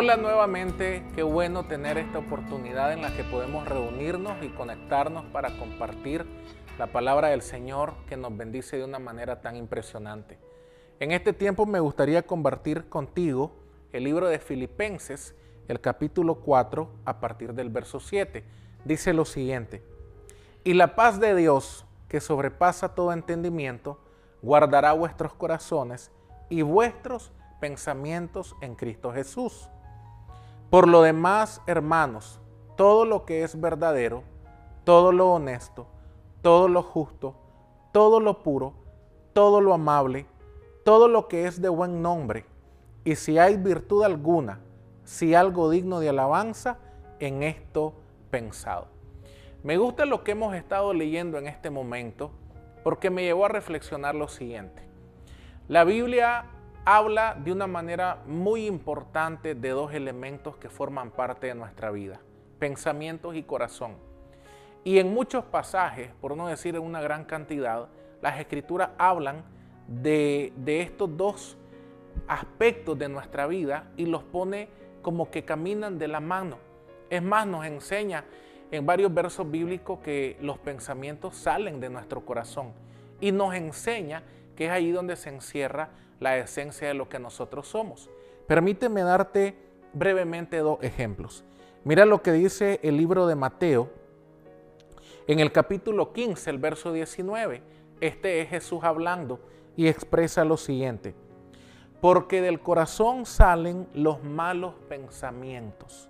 Hola nuevamente, qué bueno tener esta oportunidad en la que podemos reunirnos y conectarnos para compartir la palabra del Señor que nos bendice de una manera tan impresionante. En este tiempo me gustaría compartir contigo el libro de Filipenses, el capítulo 4, a partir del verso 7. Dice lo siguiente, y la paz de Dios, que sobrepasa todo entendimiento, guardará vuestros corazones y vuestros pensamientos en Cristo Jesús. Por lo demás, hermanos, todo lo que es verdadero, todo lo honesto, todo lo justo, todo lo puro, todo lo amable, todo lo que es de buen nombre, y si hay virtud alguna, si algo digno de alabanza, en esto pensado. Me gusta lo que hemos estado leyendo en este momento porque me llevó a reflexionar lo siguiente. La Biblia habla de una manera muy importante de dos elementos que forman parte de nuestra vida, pensamientos y corazón. Y en muchos pasajes, por no decir en una gran cantidad, las escrituras hablan de, estos dos aspectos de nuestra vida y los pone como que caminan de la mano. Es más, nos enseña en varios versos bíblicos que los pensamientos salen de nuestro corazón y nos enseña que es ahí donde se encierra la esencia de lo que nosotros somos. Permíteme darte brevemente dos ejemplos. Mira lo que dice el libro de Mateo en el capítulo 15, el verso 19. Este es Jesús hablando y expresa lo siguiente. Porque del corazón salen los malos pensamientos,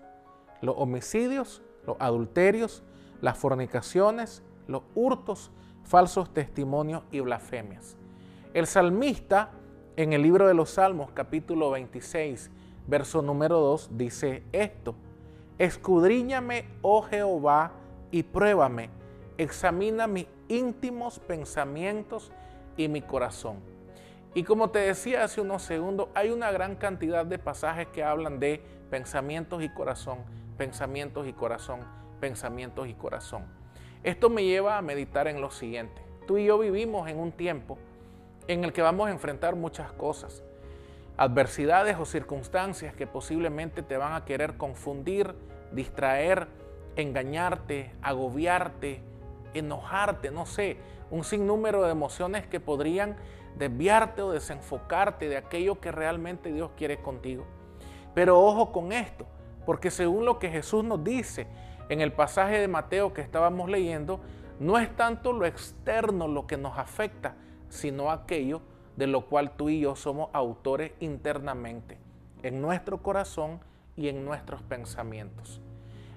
los homicidios, los adulterios, las fornicaciones, los hurtos, falsos testimonios y blasfemias. El salmista en el libro de los Salmos, capítulo 26, verso número 2, dice esto, escudriñame, oh Jehová, y pruébame, examina mis íntimos pensamientos y mi corazón. Y como te decía hace unos segundos, hay una gran cantidad de pasajes que hablan de pensamientos y corazón, pensamientos y corazón, pensamientos y corazón. Esto me lleva a meditar en lo siguiente. Tú y yo vivimos en un tiempo en el que vamos a enfrentar muchas cosas, adversidades o circunstancias que posiblemente te van a querer confundir, distraer, engañarte, agobiarte, enojarte, no sé, un sinnúmero de emociones que podrían desviarte o desenfocarte de aquello que realmente Dios quiere contigo. Pero ojo con esto, porque según lo que Jesús nos dice en el pasaje de Mateo que estábamos leyendo, no es tanto lo externo lo que nos afecta, sino aquello de lo cual tú y yo somos autores internamente, en nuestro corazón y en nuestros pensamientos.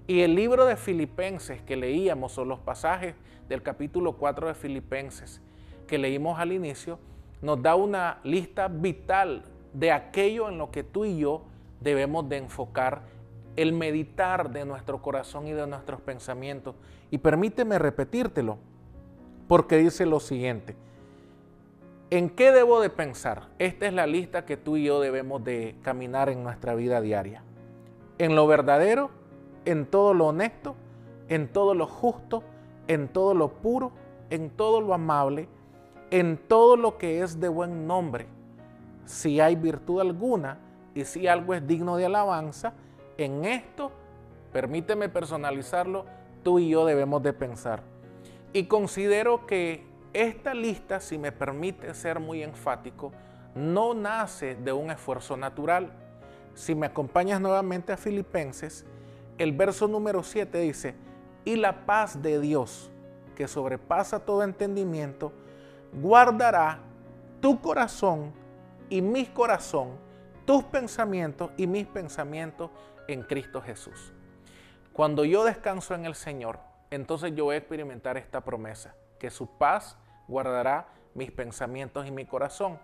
Y el libro de Filipenses que leíamos, o los pasajes del capítulo 4 de Filipenses que leímos al inicio, nos da una lista vital de aquello en lo que tú y yo debemos de enfocar el meditar de nuestro corazón y de nuestros pensamientos. Y permíteme repetírtelo, porque dice lo siguiente, ¿En qué debo de pensar? Esta es la lista que tú y yo debemos de caminar en nuestra vida diaria. En lo verdadero, en todo lo honesto, en todo lo justo, en todo lo puro, en todo lo amable, en todo lo que es de buen nombre. Si hay virtud alguna y si algo es digno de alabanza, en esto, permíteme personalizarlo, tú y yo debemos de pensar. Y considero que esta lista, si me permite ser muy enfático, no nace de un esfuerzo natural. Si me acompañas nuevamente a Filipenses, el verso número 7 dice, y la paz de Dios, que sobrepasa todo entendimiento, guardará tu corazón y mi corazón, tus pensamientos y mis pensamientos en Cristo Jesús. Cuando yo descanso en el Señor, entonces yo voy a experimentar esta promesa que su paz guardará mis pensamientos y mi corazón.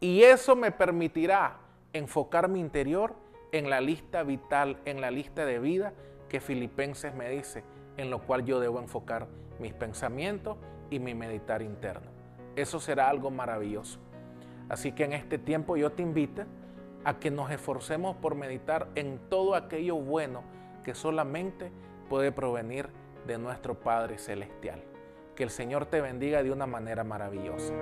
Y eso me permitirá enfocar mi interior en la lista vital, en la lista de vida que Filipenses me dice, en lo cual yo debo enfocar mis pensamientos y mi meditar interno. Eso será algo maravilloso. Así que en este tiempo yo te invito a que nos esforcemos por meditar en todo aquello bueno que solamente puede provenir de nuestro Padre Celestial. Que el Señor te bendiga de una manera maravillosa.